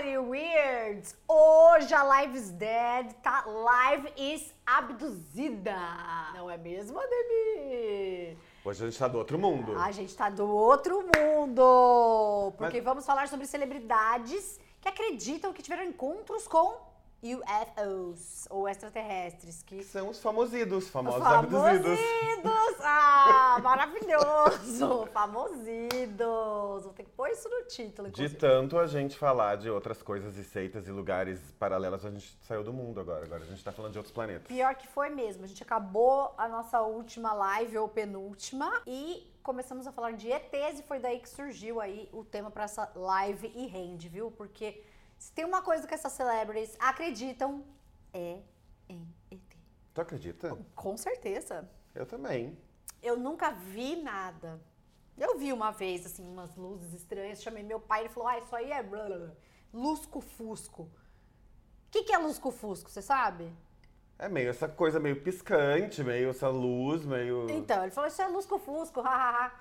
Reality Weirds! Hoje a Live is Dead, tá? Live is abduzida! Não é mesmo, Ademir? Hoje a gente tá do outro mundo. A gente tá do outro mundo! Porque Mas- vamos falar sobre celebridades que acreditam que tiveram encontros com UFOs, ou extraterrestres, que Que são os famosidos, famosos Famosidos! abduzidos. Ah, maravilhoso! Famosidos! Vou ter que pôr isso no título, De inclusive. tanto a gente falar de outras coisas e seitas e lugares paralelos, a gente saiu do mundo agora. Agora a gente tá falando de outros planetas. Pior que foi mesmo. A gente acabou a nossa última live, ou penúltima, e começamos a falar de ETs, e foi daí que surgiu aí o tema pra essa live e rende, viu? Porque se tem uma coisa que essas celebrities acreditam, é em ET. Tu acredita? Com certeza. Eu também. Eu nunca vi nada. Eu vi uma vez, assim, umas luzes estranhas. Chamei meu pai, ele falou: Ah, isso aí é blá, blá, blá. lusco-fusco. O que, que é lusco-fusco, você sabe? É meio essa coisa meio piscante, meio essa luz, meio. Então, ele falou: Isso é lusco-fusco, hahaha.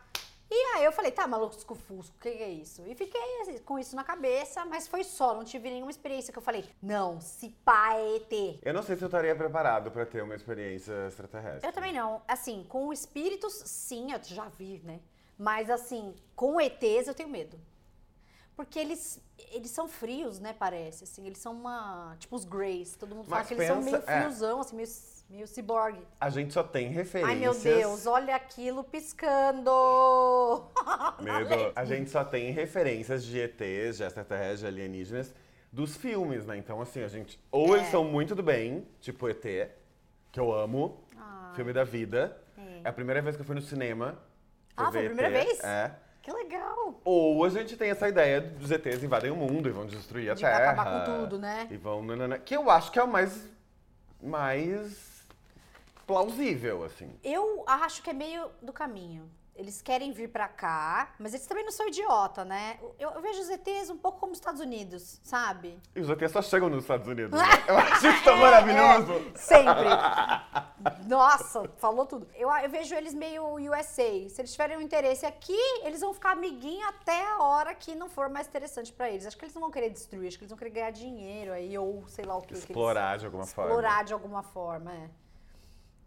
E aí eu falei: Tá, mas lusco-fusco, o que, que é isso? E fiquei assim, com isso na cabeça, mas foi só, não tive nenhuma experiência que eu falei: Não, se pá é ET. Eu não sei se eu estaria preparado pra ter uma experiência extraterrestre. Eu também não. Assim, com espíritos, sim, eu já vi, né? Mas assim, com ETs eu tenho medo. Porque eles, eles são frios, né, parece, assim. Eles são uma... Tipo os Greys. Todo mundo fala Mas que eles são pensa- meio é. friozão, assim, meio, meio ciborgue. A gente só tem referências. Ai, meu Deus, olha aquilo piscando! Medo. A gente só tem referências de ETs, de extraterrestres, de alienígenas, dos filmes, né? Então, assim, a gente. Ou É. eles são muito do bem, tipo ET, que eu amo, Ai, filme da vida. é. É a primeira vez que eu fui no cinema. Ah, foi a primeira ET. vez? É. Que legal! Ou a gente tem essa ideia dos ETs invadem o mundo e vão destruir a De Terra. acabar com tudo, né? E vão. que eu acho que é o mais. mais. Plausível, assim. Eu acho que é meio do caminho. Eles querem vir pra cá, mas eles também não são idiota, né? Eu, eu vejo os ETs um pouco como os Estados Unidos, sabe? E os ETs só chegam nos Estados Unidos. né? Eu acho isso tão maravilhoso. É, sempre. Nossa, falou tudo. Eu, eu vejo eles meio USA. Se eles tiverem um interesse aqui, eles vão ficar amiguinho até a hora que não for mais interessante pra eles. Acho que eles não vão querer destruir, acho que eles vão querer ganhar dinheiro aí, ou sei lá o que. que eles- Explorar de alguma forma. Explorar de alguma forma, é.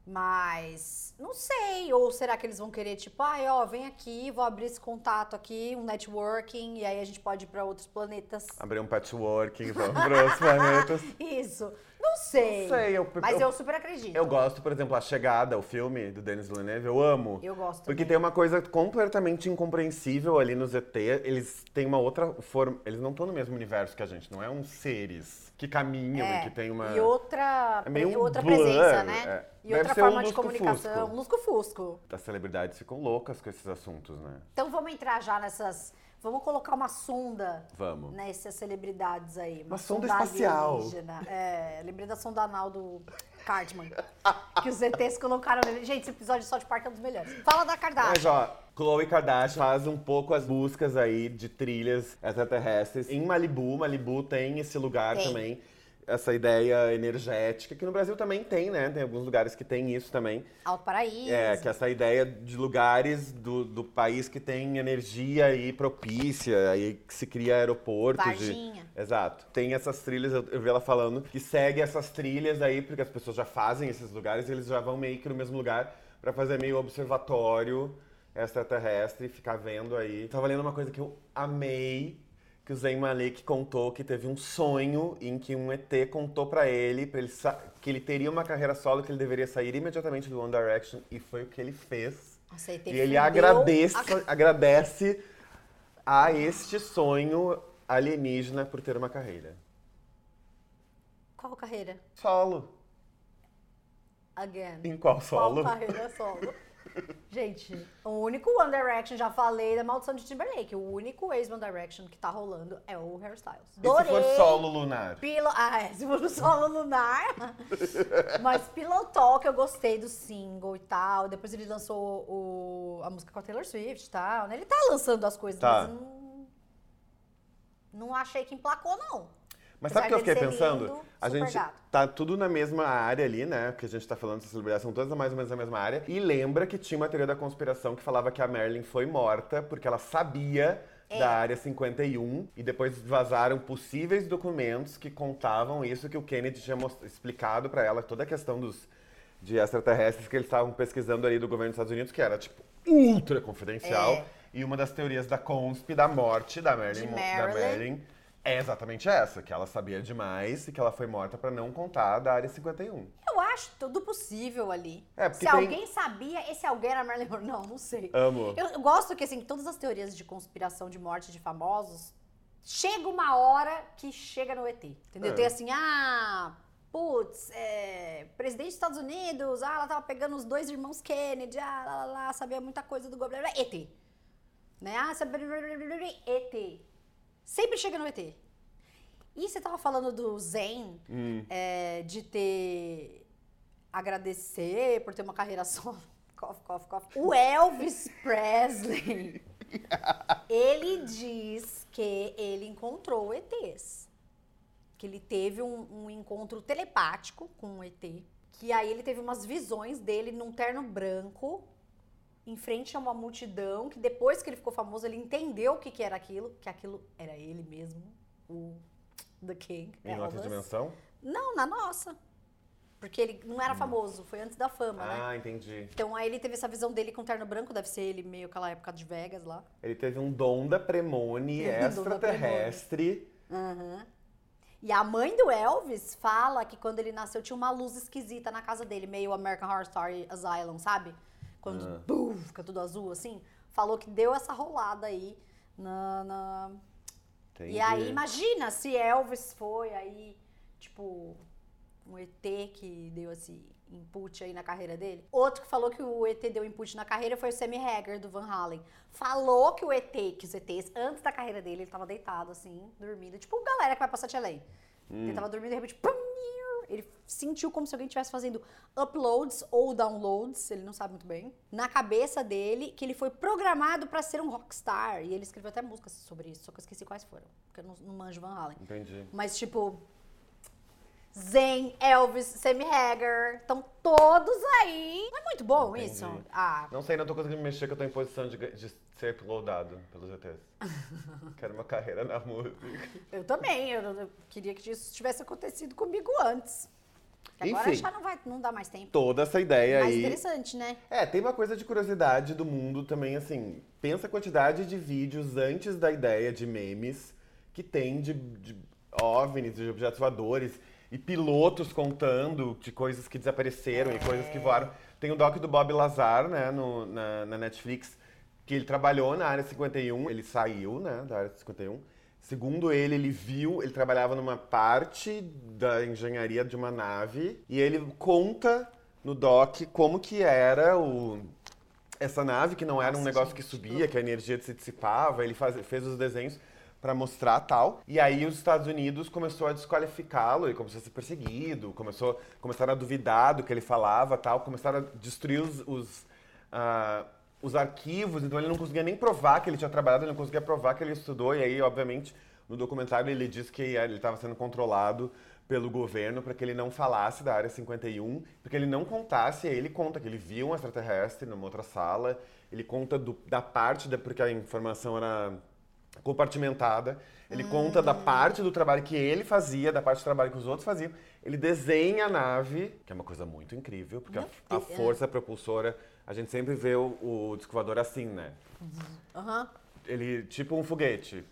Mas, não sei. Ou será que eles vão querer, tipo, ai, ó, vem aqui, vou abrir esse contato aqui, um networking, e aí a gente pode ir pra outros planetas. Abrir um patchworking, vamos para outros planetas. Isso. Não sei. Não sei, eu, Mas eu, eu super acredito. eu gosto, por exemplo, A Chegada, o filme do Denis Villeneuve, eu amo. Eu gosto. Porque também. tem uma coisa completamente incompreensível ali nos ET. Eles têm uma outra forma. Eles não estão no mesmo universo que a gente, não é uns seres que caminham É, e que tem uma. E outra, É meio um outra blur, presença, né? é. E Deve outra ser um forma de comunicação. Um Lusco-fusco. As celebridades ficam loucas com esses assuntos, né? Então vamos entrar já nessas. Vamos colocar uma sonda Vamos. nessas celebridades aí. Uma sonda espacial. alienígena. É, lembrei da sonda anal do Cartman. que os ETs colocaram nele. Gente, esse episódio de South Park é um dos melhores. Fala da Kardashian. Mas ó, Khloe Kardashian faz um pouco as buscas aí de trilhas extraterrestres em Malibu. Malibu tem esse lugar Tem. também, essa ideia energética, que no Brasil também tem, né? Tem alguns lugares que tem isso também. Alto Paraíso. É, que essa ideia de lugares do, do país que tem energia aí propícia, aí que se cria aeroportos. de-. Exato. Tem essas trilhas, eu, eu vi ela falando, que segue essas trilhas aí, porque as pessoas já fazem esses lugares e eles já vão meio que no mesmo lugar pra fazer meio observatório extraterrestre e ficar vendo aí. Tava lendo uma coisa que eu amei, que o Zayn Malik contou que teve um sonho em que um ET contou pra ele, pra ele que ele teria uma carreira solo, que ele deveria sair imediatamente do One Direction, e foi o que ele fez. Nossa, E ele agradece, a- agradece a este sonho alienígena por ter uma carreira. Qual carreira? Solo. Again. Em qual solo? Qual carreira solo? Gente, o único One Direction, já falei da maldição de Timberlake, o único ex-One Direction que tá rolando é o Hairstyles. E se for solo lunar? Pilo... Ah, é, se for solo lunar. Mas Pillow Talk eu gostei do single e tal. Depois ele lançou o... a música com a Taylor Swift e tal. né? Ele tá lançando as coisas, Tá. mas não... não achei que emplacou, não. Mas sabe o que eu fiquei pensando? lindo, a gente gato. tá tudo na mesma área ali, né? Que a gente tá falando dessas celebridades, são todas mais ou menos na mesma área. E lembra que tinha uma teoria da conspiração que falava que a Marilyn foi morta porque ela sabia da área 51 e depois vazaram possíveis documentos que contavam isso que o Kennedy tinha explicado pra ela, toda a questão dos de extraterrestres que eles estavam pesquisando ali do governo dos Estados Unidos, que era tipo ultra confidencial. É. E uma das teorias da consp da morte da Marilyn, Mo- da Marilyn. É exatamente essa, que ela sabia demais e que ela foi morta pra não contar da área 51. Eu acho tudo possível ali. É, porque Se tem- alguém sabia, esse alguém era Marilyn Monroe. Não, não sei. Amo. Eu, eu gosto que, assim, todas as teorias de conspiração de morte de famosos, chega uma hora que chega no ET, entendeu? É. Tem assim, ah, putz, é, presidente dos Estados Unidos, ah, ela tava pegando os dois irmãos Kennedy, ah, lá, lá, lá, sabia muita coisa do governo, ET. Né? Ah, sabia... ET. Sempre chega no ET. E você tava falando do Zen, Hum. é, de ter agradecer por ter uma carreira só. Cof, cof, cof. O Elvis Presley, ele diz que ele encontrou ETs. Que ele teve um, um encontro telepático com um ET. Que aí ele teve umas visões dele num terno branco, em frente a uma multidão, que depois que ele ficou famoso, ele entendeu o que, que era aquilo, que aquilo era ele mesmo, o The King. Em outra dimensão? Não, na nossa. Porque ele não era famoso, foi antes da fama, né? Ah, entendi. Então aí ele teve essa visão dele com terno branco, deve ser ele meio aquela época de Vegas lá. Ele teve um dom da premone extraterrestre. Aham. E a mãe do Elvis fala que quando ele nasceu tinha uma luz esquisita na casa dele, meio American Horror Story Asylum, sabe? Quando Ah. bum, fica tudo azul assim. Falou que deu essa rolada aí na. na-. E aí, imagina se Elvis foi aí, tipo, um ET que deu esse input aí na carreira dele. Outro que falou que o ET deu input na carreira foi o Sammy Hagar, do Van Halen. Falou que o ET, que os ETs, antes da carreira dele, ele tava deitado, assim, dormindo. Tipo, galera que vai passar Chelen. Ele tava dormindo, de repente, pum, ele sentiu como se alguém estivesse fazendo uploads ou downloads, ele não sabe muito bem, na cabeça dele, que ele foi programado pra ser um rockstar. E ele escreveu até músicas sobre isso, só que eu esqueci quais foram, porque eu não, não manjo Van Halen. Entendi. Mas, tipo, Zen, Elvis, Sammy Hagar, estão todos aí. Não é muito bom Entendi. isso? Ah, Não sei, não tô conseguindo mexer que eu tô em posição de, de ser uploadado pelos ETs. Quero uma carreira na música. eu também. Eu, eu queria que isso tivesse acontecido comigo antes. Que Agora Enfim. já não vai, não dá mais tempo. Toda essa ideia Mais aí. interessante, né? É, tem uma coisa de curiosidade do mundo também, assim. Pensa a quantidade de vídeos antes da ideia de memes que tem de, de OVNIs, de objetos voadores e pilotos contando de coisas que desapareceram e coisas que voaram. Tem o doc do Bob Lazar, né, no- na, na Netflix, que ele trabalhou na Área 51, ele saiu, né, da Área 51. Segundo ele, ele viu, ele trabalhava numa parte da engenharia de uma nave e ele conta no doc como que era o essa nave, que não era um negócio que subia, que a energia se dissipava, ele faz- fez os desenhos para mostrar tal. E aí os Estados Unidos começou a desqualificá-lo, ele começou a ser perseguido, começou, começaram a duvidar do que ele falava tal, começaram a destruir os, os, ah, os arquivos, então ele não conseguia nem provar que ele tinha trabalhado, ele não conseguia provar que ele estudou, e aí, obviamente, no documentário ele diz que ele estava sendo controlado pelo governo para que ele não falasse da Área 51, porque ele não contasse, aí ele conta que ele viu um extraterrestre numa outra sala, ele conta do- da parte, da, porque a informação era compartimentada, ele conta da parte do trabalho que ele fazia, da parte do trabalho que os outros faziam, ele desenha a nave, que é uma coisa muito incrível, porque a, a é. força propulsora, a gente sempre vê o, o disco voador assim, né? Aham. ele tipo um foguete.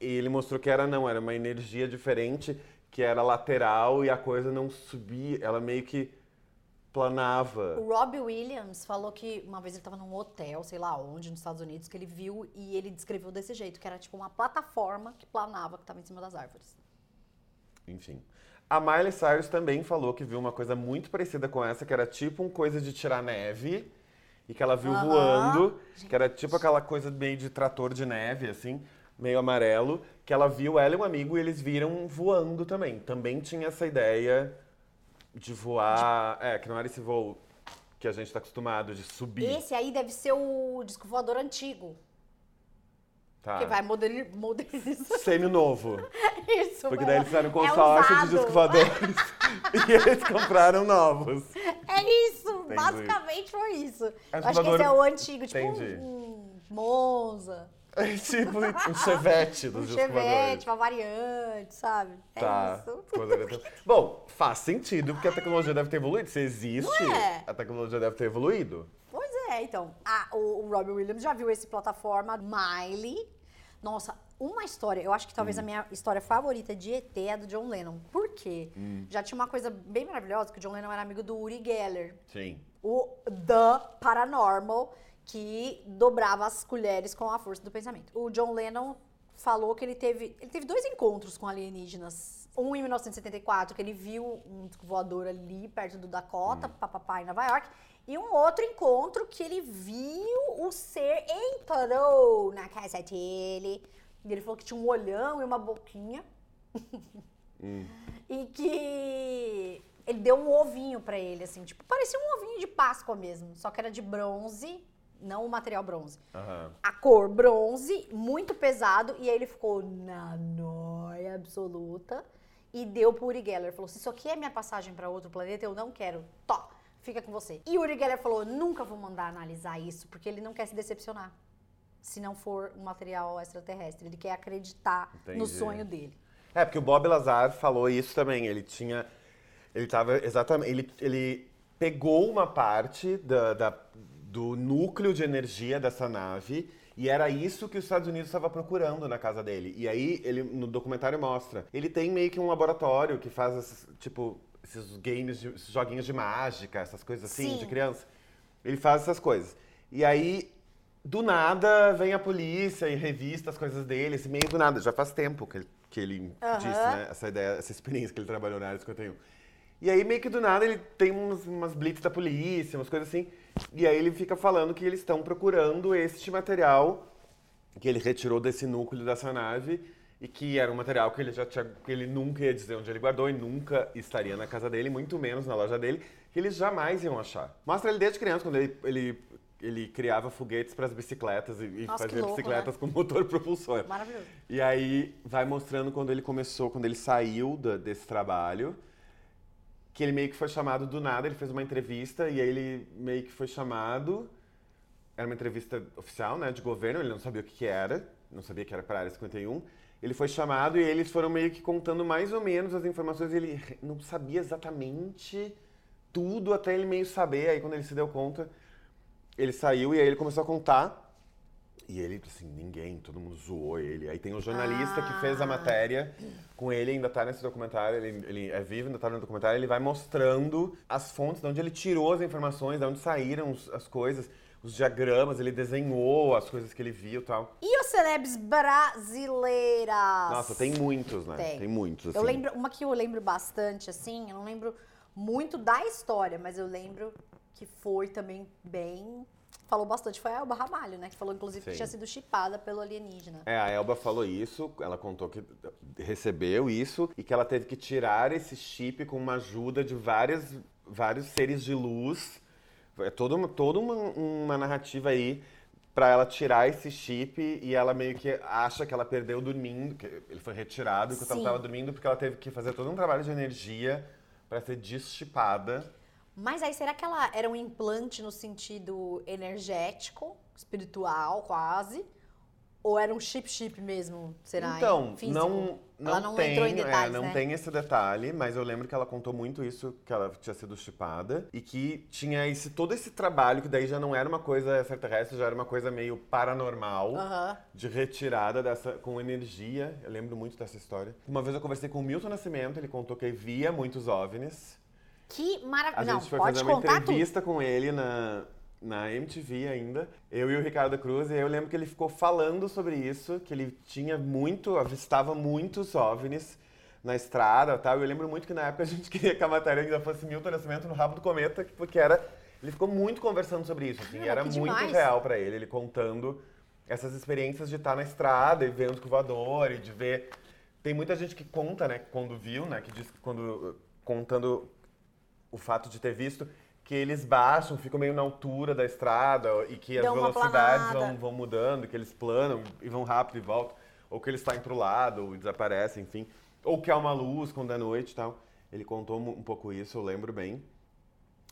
E ele mostrou que era não, era uma energia diferente, que era lateral e a coisa não subia, ela meio que planava. O Robbie Williams falou que uma vez ele tava num hotel, sei lá onde, nos Estados Unidos, que ele viu e ele descreveu desse jeito, que era tipo uma plataforma que planava, que tava em cima das árvores. Enfim. A Miley Cyrus também falou que viu uma coisa muito parecida com essa, que era tipo um coisa de tirar neve, e que ela viu voando, que era tipo aquela coisa meio de trator de neve, assim, meio amarelo, que ela viu ela e um amigo e eles viram voando também. Também tinha essa ideia de voar, é, que não era esse voo que a gente tá acostumado, de subir. Esse aí deve ser o disco voador antigo, Tá. que vai moderni- modernizar Semi-novo. isso. Porque daí eles fizeram um é consórcio de usado. discos voadores. e eles compraram novos. É isso, Entendi. basicamente foi isso. É acho que esse é o antigo, tipo Entendi. um, Monza. É tipo um chevette dos Um chevette, uma variante, sabe? É Tá. isso. Poderia ter- Bom, faz sentido, porque a tecnologia deve ter evoluído. Se existe, é? a tecnologia deve ter evoluído. É, então. Ah, o, o Robbie Williams já viu esse plataforma Miley. Nossa, uma história, eu acho que talvez a minha história favorita de ET é a do John Lennon. Por quê? Já tinha uma coisa bem maravilhosa, que o John Lennon era amigo do Uri Geller, Sim. o The Paranormal, que dobrava as colheres com a força do pensamento. O John Lennon falou que ele teve, ele teve dois encontros com alienígenas. Um em 1974, que ele viu um voador ali perto do Dakota, papapá, em Nova York. E um outro encontro que ele viu o ser entrou na casa dele. E ele falou que tinha um olhão e uma boquinha. E que ele deu um ovinho pra ele, assim, tipo, parecia um ovinho de Páscoa mesmo, só que era de bronze, não o material bronze. Aham. A cor bronze, muito pesado, e aí ele ficou na noia absoluta e deu pro Uri Geller. Falou: se isso aqui é minha passagem pra outro planeta, eu não quero. Tó, fica com você. E o Uri Geller falou: nunca vou mandar analisar isso, porque ele não quer se decepcionar. Se não for um material extraterrestre. Ele quer acreditar no Entendi. sonho dele. É, porque o Bob Lazar falou isso também. Ele tinha. Ele tava exatamente. Ele, ele pegou uma parte da, da- do núcleo de energia dessa nave. E era isso que os Estados Unidos estava procurando na casa dele. E aí, ele no documentário mostra. Ele tem meio que um laboratório que faz, tipo, esses games, de, esses joguinhos de mágica, essas coisas assim, Sim. de criança. Ele faz essas coisas. E aí, do nada, vem a polícia e revista as coisas dele, assim, meio do nada. Já faz tempo que ele, que ele disse, né? Essa ideia, essa experiência que ele trabalhou na área 51. E aí, meio que do nada, ele tem umas, umas blitz da polícia, umas coisas assim. E aí ele fica falando que eles estão procurando este material que ele retirou desse núcleo dessa nave e que era um material que ele já tinha, que ele nunca ia dizer onde ele guardou e nunca estaria na casa dele, muito menos na loja dele, que eles jamais iam achar. Mostra ele desde criança, quando ele, ele, ele criava foguetes para as bicicletas e, Nossa, fazia louco, bicicletas né? com motor propulsor. Maravilhoso. E aí vai mostrando quando ele começou, quando ele saiu da- desse trabalho, que ele meio que foi chamado do nada, ele fez uma entrevista e aí ele meio que foi chamado. Era uma entrevista oficial, né, de governo, ele não sabia o que, que era, não sabia que era para a área 51. Ele foi chamado e eles foram meio que contando mais ou menos as informações, ele não sabia exatamente tudo até ele meio saber, aí quando ele se deu conta, ele saiu e aí ele começou a contar. E ele, assim, ninguém, todo mundo zoou ele. Aí tem o jornalista que fez a Ah. matéria com ele, ainda tá nesse documentário, ele, ele é vivo, ainda tá no documentário, ele vai mostrando as fontes, de onde ele tirou as informações, de onde saíram as coisas, os diagramas, ele desenhou as coisas que ele viu e tal. E os celebres brasileiras? Nossa, tem muitos, né? Tem. Tem, muitos, assim. Eu lembro, uma que eu lembro bastante, assim, eu não lembro muito da história, mas eu lembro que foi também bem. Falou bastante, foi a Elba Ramalho, né? Que falou, inclusive, que Sim. tinha sido chipada pelo alienígena. É, a Elba falou isso, ela contou que recebeu isso e que ela teve que tirar esse chip com uma ajuda de várias, vários seres de luz. É toda uma, toda uma, uma narrativa aí pra ela tirar esse chip e ela meio que acha que ela perdeu dormindo, que ele foi retirado enquanto ela estava dormindo porque ela teve que fazer todo um trabalho de energia pra ser deschipada. Mas aí, será que ela era um implante no sentido energético, espiritual, quase? Ou era um chip-chip mesmo, será? Então, Físico? não, não, Ela não tem, entrou em detalhes, é, não né? tem esse detalhe, mas eu lembro que ela contou muito isso, que ela tinha sido chipada e que tinha esse todo esse trabalho que daí já não era uma coisa extraterrestre, já era uma coisa meio paranormal, Aham. de retirada dessa com energia. Eu lembro muito dessa história. Uma vez eu conversei com o Milton Nascimento, ele contou que via muitos OVNIs. Que A maravilha. Não, gente foi pode fazer uma contar tudo. entrevista com ele na, na MTV ainda. Eu e o Ricardo Cruz. E aí eu lembro que ele ficou falando sobre isso, que ele tinha muito, avistava muitos OVNIs na estrada e tal. E eu lembro muito que na época a gente queria que a matéria ainda fosse Milton Nascimento no rabo do cometa, porque era... Ele ficou muito conversando sobre isso, assim, Cara, era muito demais. real pra ele, ele contando essas experiências de estar na estrada e ver os voador e de ver... Tem muita gente que conta, né, quando viu, né, que diz que quando... contando o fato de ter visto que eles baixam, ficam meio na altura da estrada e que as Dão uma velocidades vão, vão mudando, que eles planam e vão rápido e voltam, ou que eles saem pro lado ou desaparecem, enfim, ou que há uma luz quando é noite e tal. Ele contou um pouco isso, eu lembro bem.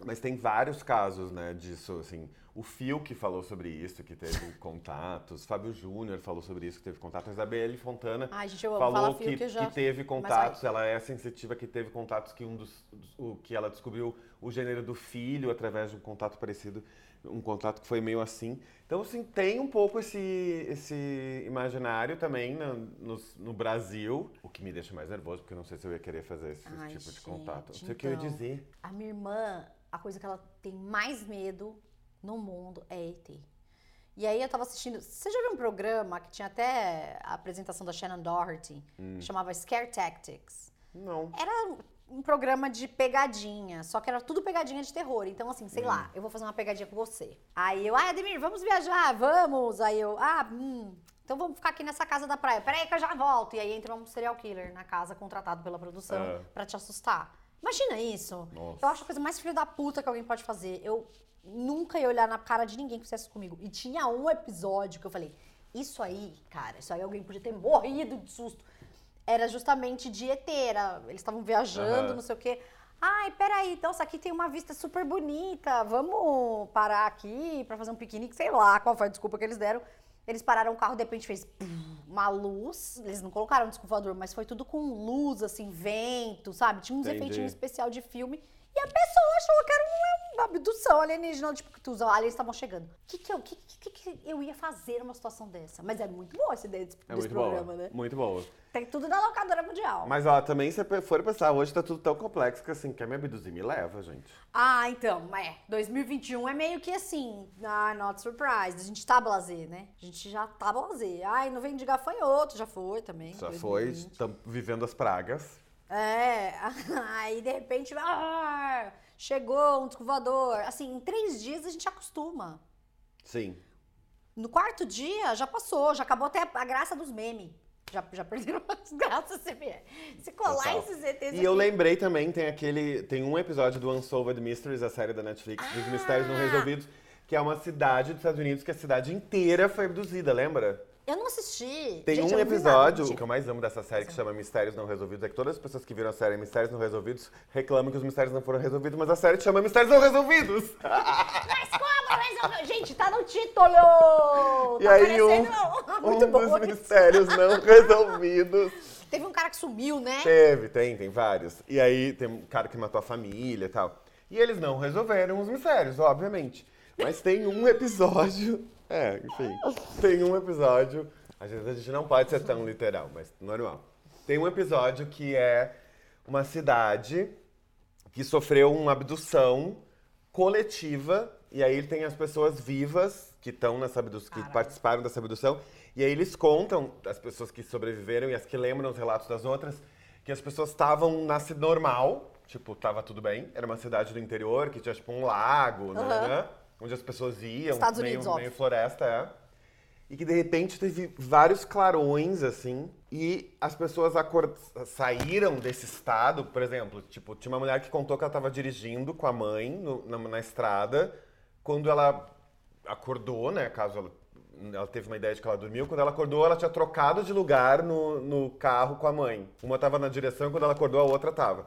Mas tem vários casos, né, disso, assim. O Fio que falou sobre isso, que teve contatos. Fábio Júnior falou sobre isso, que teve contatos. A Isabelle Fontana Ai, gente, falou que, que, já... que teve contatos. Ela é sensitiva que teve contatos que um dos, o que ela descobriu o gênero do filho através de um contato parecido, um contato que foi meio assim. Então assim tem um pouco esse esse imaginário também no, nos- no Brasil, o que me deixa mais nervoso porque eu não sei se eu ia querer fazer esse Ai, tipo de contato. Não gente, sei o que eu ia então. dizer. A minha irmã, a coisa que ela tem mais medo no mundo é ET. E aí eu tava assistindo. Você já viu um programa que tinha até a apresentação da Shannon Doherty, Hum. que chamava Scare Tactics? Não. Era um programa de pegadinha, só que era tudo pegadinha de terror. Então, assim, sei Hum. lá, eu vou fazer uma pegadinha com você. Aí eu, ah, Ademir, vamos viajar, vamos. Aí eu, ah, hum, então vamos ficar aqui nessa casa da praia. Peraí que eu já volto. E aí entra um serial killer na casa contratado pela produção É. pra te assustar. Imagina isso. Nossa. Eu acho a coisa mais filho da puta que alguém pode fazer. Eu nunca ia olhar na cara de ninguém que fizesse comigo. E tinha um episódio que eu falei, isso aí, cara, isso aí alguém podia ter morrido de susto. Era justamente de ET, era- eles estavam viajando, Aham. não sei o quê. Ai, peraí, então isso aqui tem uma vista super bonita, vamos parar aqui pra fazer um piquenique, sei lá qual foi a desculpa que eles deram. Eles pararam o carro, de repente fez uma luz, eles não colocaram disco voador, mas foi tudo com luz, assim, vento, sabe? Tinha uns Entendi. efeitinhos especial de filme. E a pessoa achou que era uma abdução alienígena, tipo, que os aliens estavam chegando. O que que, eu, que, que, que eu ia fazer numa situação dessa? Mas é muito boa essa ideia desse, É desse programa, boa. né? Muito boa. Tem tudo da locadora mundial. Mas ó, também se for pensar, hoje tá tudo tão complexo que assim, quer me abduzir, me leva, gente. Ah, então, é. 2021 é meio que assim, ah, not surprised. A gente tá blasé, né? A gente já tá blasé. Ai, não vem de gafanhoto, já foi também. Já foi, 2020. estamos vivendo as pragas. É, aí de repente, ah, chegou um disco voador. Assim, em três dias a gente acostuma. Sim. No quarto dia já passou, já acabou até a graça dos memes. Já, já perderam as graças se vier. Se colar Total. esses ETs E eu aqui. lembrei também, tem aquele. Tem um episódio do Unsolved Mysteries, a série da Netflix, dos mistérios não resolvidos, que é uma cidade dos Estados Unidos que a cidade inteira foi abduzida, lembra? Eu não assisti. Tem Gente, um nada, episódio, o que eu mais amo dessa série, que chama Mistérios Não Resolvidos, é que todas as pessoas que viram a série Mistérios Não Resolvidos reclamam que os mistérios não foram resolvidos, mas a série chama Mistérios Não Resolvidos! Mas como resolveu? Gente, tá no título! E tá aí um, um dos isso. mistérios não resolvidos Teve um cara que sumiu, né? Teve, tem, tem vários. E aí tem um cara que matou a família e tal. E eles não resolveram os mistérios, obviamente. Mas tem um episódio. É, enfim. Tem um episódio. Às vezes a gente não pode ser tão literal, mas normal. Tem um episódio que é uma cidade que sofreu uma abdução coletiva. E aí tem as pessoas vivas que estão nessa abdução, que Caralho. participaram dessa abdução. E aí eles contam, as pessoas que sobreviveram e as que lembram os relatos das outras, que as pessoas estavam na cidade normal, tipo, tava tudo bem. Era uma cidade do interior que tinha tipo um lago, né, Aham. né? Onde as pessoas iam, Estados meio, Unidos, meio floresta, é. E que de repente teve vários clarões, assim, e as pessoas saíram desse estado, por exemplo, tipo, tinha uma mulher que contou que ela estava dirigindo com a mãe no- na, na estrada, quando ela acordou, né, caso ela, ela teve uma ideia de que ela dormiu, quando ela acordou, ela tinha trocado de lugar no, no carro com a mãe. Uma estava na direção, quando ela acordou, a outra estava.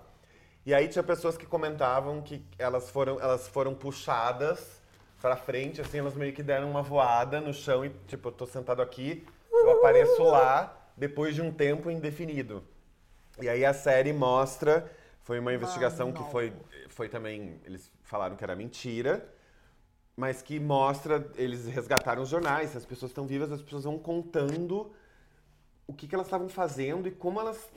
E aí tinha pessoas que comentavam que elas foram, elas foram puxadas pra frente, assim, elas meio que deram uma voada no chão e, tipo, eu tô sentado aqui, eu apareço lá depois de um tempo indefinido. E aí a série mostra, foi uma investigação que Mano. foi, foi também, eles falaram que era mentira, mas que mostra, eles resgataram os jornais, as pessoas estão vivas, as pessoas vão contando o que, que elas estavam fazendo e como elas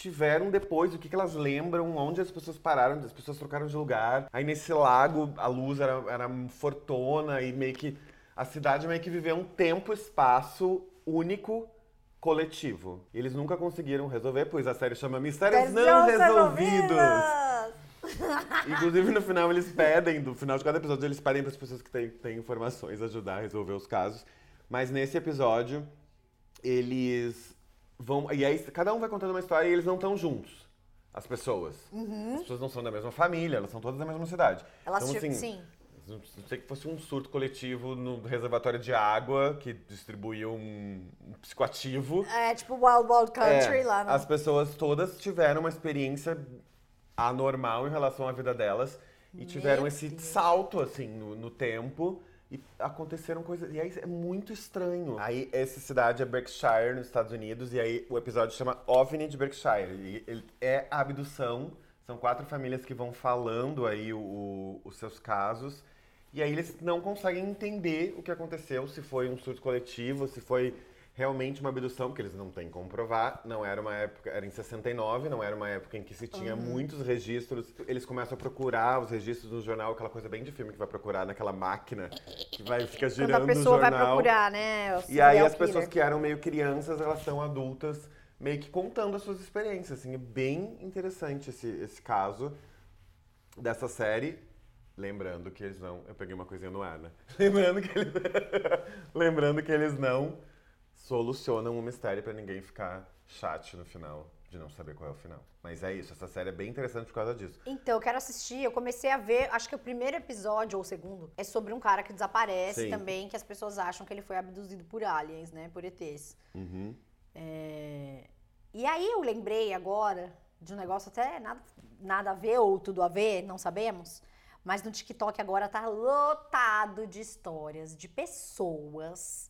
tiveram depois, o que, que elas lembram, onde as pessoas pararam, as pessoas trocaram de lugar. Aí nesse lago a luz era, era fortona e meio que a cidade meio que viveu um tempo, espaço único, coletivo. Eles nunca conseguiram resolver, pois a série chama Mistérios Não Resolvidos. Inclusive, no final, eles pedem, no final de cada episódio, eles pedem para as pessoas que têm, têm informações ajudar a resolver os casos. Mas nesse episódio, eles vão. E aí, cada um vai contando uma história e eles não estão juntos. As pessoas. As pessoas não são da mesma família, elas são todas da mesma cidade. Elas, então, assim, sim. não sei que fosse um surto coletivo no reservatório de água que distribuía um, um psicoativo. É tipo Wild Wild Country É, lá no... As pessoas todas tiveram uma experiência anormal em relação à vida delas e Meu tiveram esse Deus. salto, assim, no, no tempo. E aconteceram coisas. E aí é muito estranho. Aí essa cidade é Berkshire, nos Estados Unidos, e aí o episódio chama OVNI de Berkshire. E ele é a abdução. São quatro famílias que vão falando aí o, o, os seus casos. E aí eles não conseguem entender o que aconteceu, se foi um surto coletivo, se foi realmente uma abdução, porque eles não têm como provar. Não era uma época, era em 69, não era uma época em que se tinha uhum. muitos registros. Eles começam a procurar os registros no jornal, aquela coisa bem de filme que vai procurar naquela máquina que vai fica girando Quando a pessoa vai procurar, né? E aí as pessoas que eram meio crianças, elas são adultas, meio que contando as suas experiências. Assim, é bem interessante esse, esse caso dessa série. Lembrando que eles não. Eu peguei uma coisinha no ar, né? Lembrando que eles, Lembrando que eles não solucionam o mistério para ninguém ficar chat no final de não saber qual é o final. Mas é isso, essa série é bem interessante por causa disso. Então, eu quero assistir. Eu comecei a ver, acho que o primeiro episódio ou o segundo é sobre um cara que desaparece Sim. também, que as pessoas acham que ele foi abduzido por aliens, né? Por ETs. Uhum. É... E aí eu lembrei agora de um negócio até nada, nada a ver ou tudo a ver, não sabemos. Mas no TikTok agora tá lotado de histórias de pessoas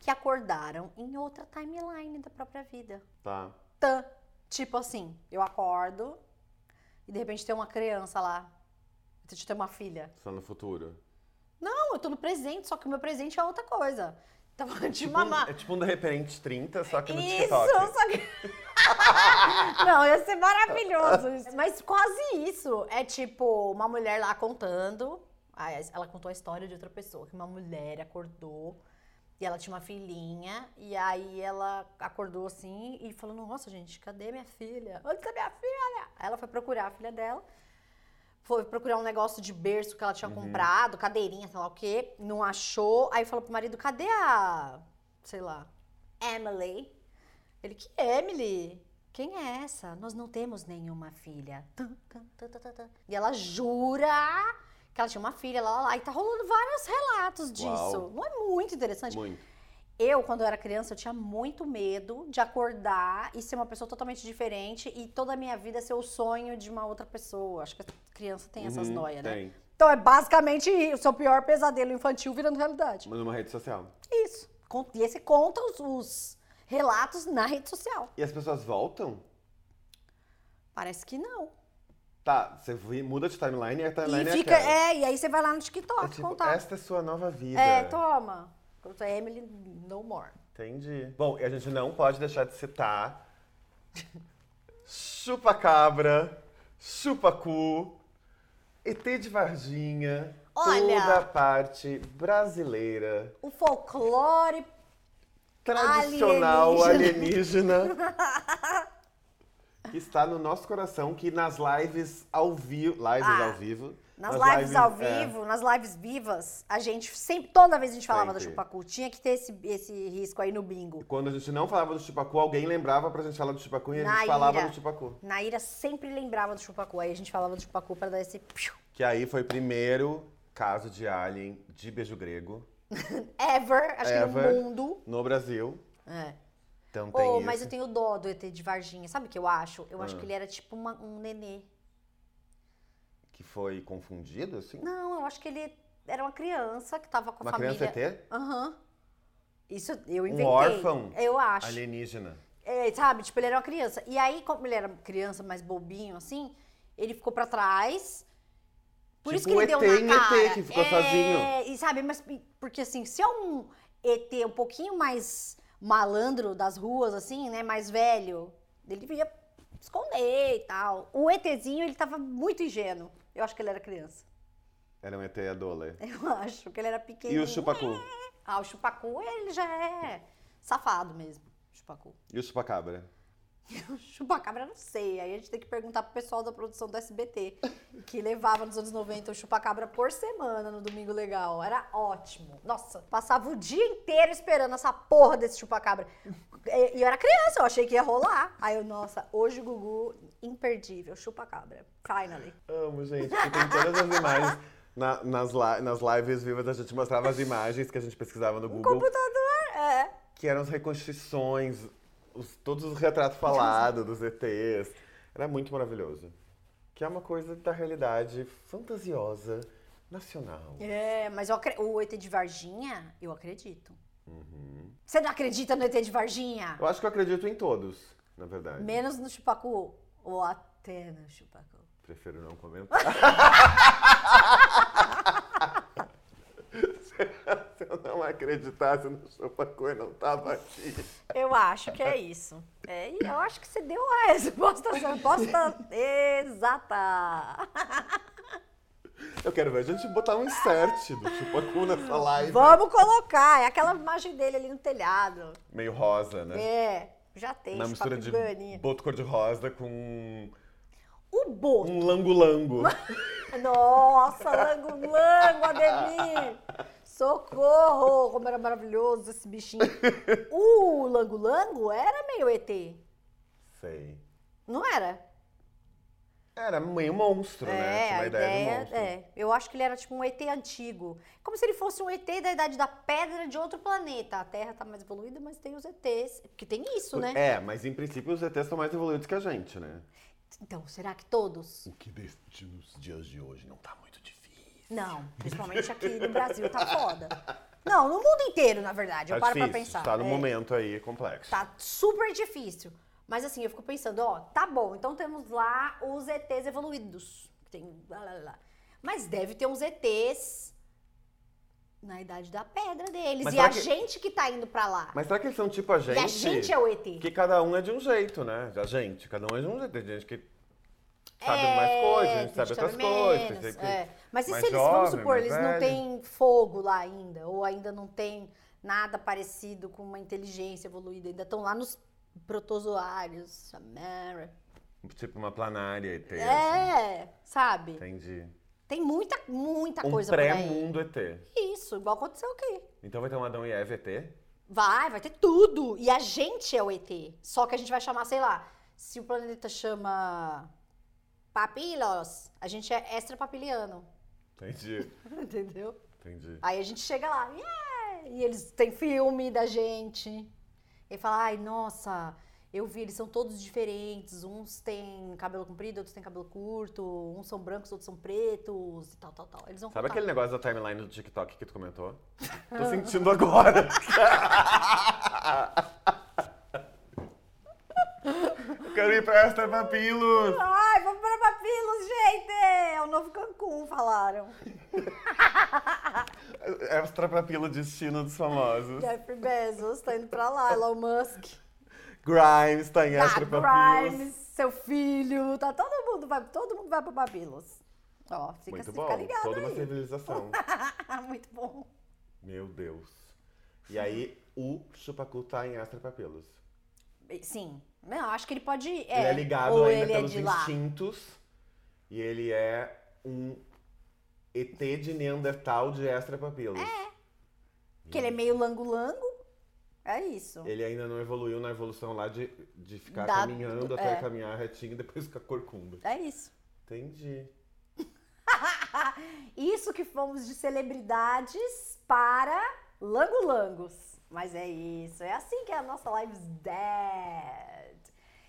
que acordaram em outra timeline da própria vida. Tá. Tá. Tipo assim, eu acordo e de repente tem uma criança lá. Eu tenho uma filha. Só no futuro. Não, eu tô no presente, só que o meu presente é outra coisa. Tava de tipo, mamar. É tipo um de repente 30, só que no isso, TikTok. Só que... Não, ia ser maravilhoso. Mas quase isso. É tipo uma mulher lá contando. Ela contou a história de outra pessoa, que uma mulher acordou e ela tinha uma filhinha, e aí ela acordou assim e falou: Nossa, gente, cadê minha filha? Onde está minha filha? Aí ela foi procurar a filha dela, foi procurar um negócio de berço que ela tinha uhum. comprado, cadeirinha, sei lá o quê, não achou. Aí falou pro marido: Cadê a, sei lá, Emily? Ele: Que Emily? Quem é essa? Nós não temos nenhuma filha. E ela jura que ela tinha uma filha lá, lá, lá, e tá rolando vários relatos disso. Uau. Não é muito interessante? Muito. Eu, quando eu era criança, eu tinha muito medo de acordar e ser uma pessoa totalmente diferente e toda a minha vida ser o sonho de uma outra pessoa. Acho que a criança tem essas uhum, noias, né? Tem. Então é basicamente o seu pior pesadelo infantil virando realidade. Mas numa rede social. Isso. E esse conta os, os relatos na rede social. E as pessoas voltam? Parece que não. Tá, você muda de timeline e a timeline e fica, é, é, e aí você vai lá no TikTok é tipo, contar. Esta é sua nova vida. É, toma. Pronto, Emily, no more. Entendi. Bom, e a gente não pode deixar de citar chupa-cabra, chupa-cu, ET de Varginha, Olha, toda a parte brasileira. O folclore tradicional alienígena. alienígena que está no nosso coração, que nas lives ao vivo, lives ah, ao vivo. Nas, nas lives, lives, ao é. vivo, é... nas lives vivas, a gente sempre, toda vez a gente falava sempre. do chupacu, tinha que ter esse, esse risco aí no bingo. E quando a gente não falava do chupacu, alguém lembrava pra gente falar do chupacu e a gente falava do chupacu. Naira sempre lembrava do chupacu, aí a gente falava do chupacu pra dar esse... Que aí foi o primeiro caso de alien de beijo grego. Ever, acho Ever, que no mundo. No Brasil. É. Então tem oh, mas eu tenho dó do ET de Varginha. Sabe o que eu acho? Eu acho ah. que ele era tipo uma, um nenê. Que foi confundido, assim? Não, eu acho que ele era uma criança que tava com uma a família. Uma criança ET? Aham. Uhum. Isso eu inventei. Um órfão? Eu acho. Alienígena. É, sabe? Tipo, ele era uma criança. E aí, como ele era criança mais bobinho, assim, ele ficou pra trás. Por tipo isso que ele ET deu na cara. ET que ficou é, sozinho. E sabe, mas porque assim, se é um ET um pouquinho mais malandro das ruas, assim, né, mais velho, ele devia esconder e tal. O ETzinho, ele tava muito ingênuo. Eu acho que ele era criança. Era um ET adole. Eu acho que ele era pequenininho. E o chupacu? Ah, o chupacu, ele já é safado mesmo, chupacu. E o chupacabra? chupacabra, não sei. Aí a gente tem que perguntar pro pessoal da produção do SBT, que levava nos anos 90 o chupacabra por semana no Domingo Legal. Era ótimo. Nossa, passava o dia inteiro esperando essa porra desse chupacabra. E eu era criança, eu achei que ia rolar. Aí eu, nossa, hoje o Gugu, imperdível, chupacabra. Finally. Amo, gente, tem todas as imagens. Na, nas, nas lives vivas a gente mostrava as imagens que a gente pesquisava no Google. Um computador, é. Que eram as reconstruções os, todos os retratos falados dos ETs. Era muito maravilhoso. Que é uma coisa da realidade fantasiosa nacional. É, mas eu o ET de Varginha, eu acredito. Uhum. Você não acredita no ET de Varginha? Eu acho que eu acredito em todos, na verdade. Menos no Chupacu. Ou até no Chupacu. Prefiro não comentar. Eu não acreditasse no Chupacu, eu não tava aqui. Eu acho que é isso. É, e eu acho que você deu a resposta, a resposta exata. Eu quero ver a gente botar um insert do Chupacu nessa live. Vamos colocar. É aquela imagem dele ali no telhado. Meio rosa, né? É, já tem. Uma mistura de boto cor-de-rosa com O boto. um lango-lango. Nossa, Lango Lango, Ademir! Socorro! Como era maravilhoso esse bichinho. O Lango Lango era meio ET, Sei. não era? Era meio monstro, né? É, Tinha a uma ideia, de ideia, monstro. é. Eu acho que ele era tipo um ET antigo. Como se ele fosse um ET da idade da pedra de outro planeta. A Terra tá mais evoluída, mas tem os ETs. Que tem isso, né? É, mas em princípio os ETs estão mais evoluídos que a gente, né? Então, será que todos? O que deste nos dias de hoje não tá muito difícil. Não, principalmente aqui no Brasil tá foda. Não, no mundo inteiro, na verdade. Eu Tá paro difícil, pra pensar. Tá no É. momento aí complexo. Tá super difícil. Mas assim, eu fico pensando, ó, tá bom, então temos lá os ETs evoluídos. que Tem lá, lá, lá. Mas deve ter uns ETs na idade da pedra deles. Mas e a que- gente que tá indo pra lá. Mas será que eles são tipo a gente? E a gente é o ET. Que cada um é de um jeito, né? A gente, cada um é de um jeito. Tem gente que sabe É, mais coisas, a gente sabe outras coisas. menos, que- é. Mas e se eles, vamos jovem, supor, mais eles não velho? têm fogo lá ainda? Ou ainda não tem nada parecido com uma inteligência evoluída? Ainda estão lá nos protozoários, Samara. Tipo uma planária ET. assim. É, sabe? Entendi. Tem muita, muita Um coisa pré-mundo ET. Isso, igual aconteceu aqui. Então vai ter um Adão e Eva ET? Vai, vai ter tudo. E a gente é o ET. Só que a gente vai chamar, sei lá, se o planeta chama Papilos, a gente é extrapapiliano. Entendi, Entendeu? entendi. Aí a gente chega lá, yeah! e eles têm filme da gente. E fala, ai, nossa, eu vi, eles são todos diferentes. Uns têm cabelo comprido, outros têm cabelo curto. Uns são brancos, outros são pretos e tal, tal, tal. Eles vão Sabe contar. aquele negócio da timeline do TikTok que tu comentou? Tô sentindo agora. Eu quero ir pra Extra Papilos. Ai, vamos para Papilos, gente! É o novo Cancún, falaram. Extra Papilo Destino dos Famosos. Jeff Bezos tá indo pra lá, Elon Musk. Grimes tá em Tá, Extra Papilos. Grimes, seu filho, tá todo mundo vai, todo mundo vai pra Papilos. Ó, fica, Muito fica bom. ligado Toda uma aí. civilização. Muito bom. Meu Deus. E aí, o Chupacu tá em Extra Papilos. Sim. Não, acho que ele pode. ele É, é ligado ou ainda ele é pelos lá. instintos. E ele é um ET de Neandertal de Extra Papilos. Que ele é meio lango-lango. É isso. Ele ainda não evoluiu na evolução lá de, de ficar Da- caminhando é. até caminhar retinho e depois ficar corcunda. É isso. Entendi. Isso que fomos de celebridades para langolangos. Mas é isso, é assim que é a nossa Lives Dead.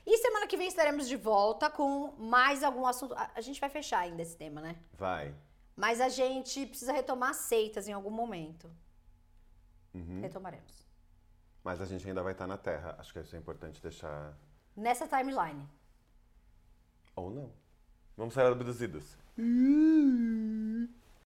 E semana que vem estaremos de volta com mais algum assunto. A, a gente vai fechar ainda esse tema, né? Vai. Mas a gente precisa retomar seitas em algum momento. Uhum. Retomaremos. Mas a gente ainda vai estar na Terra. Acho que isso é importante deixar. Nessa timeline. Ou não. Vamos ser abduzidos. Uh.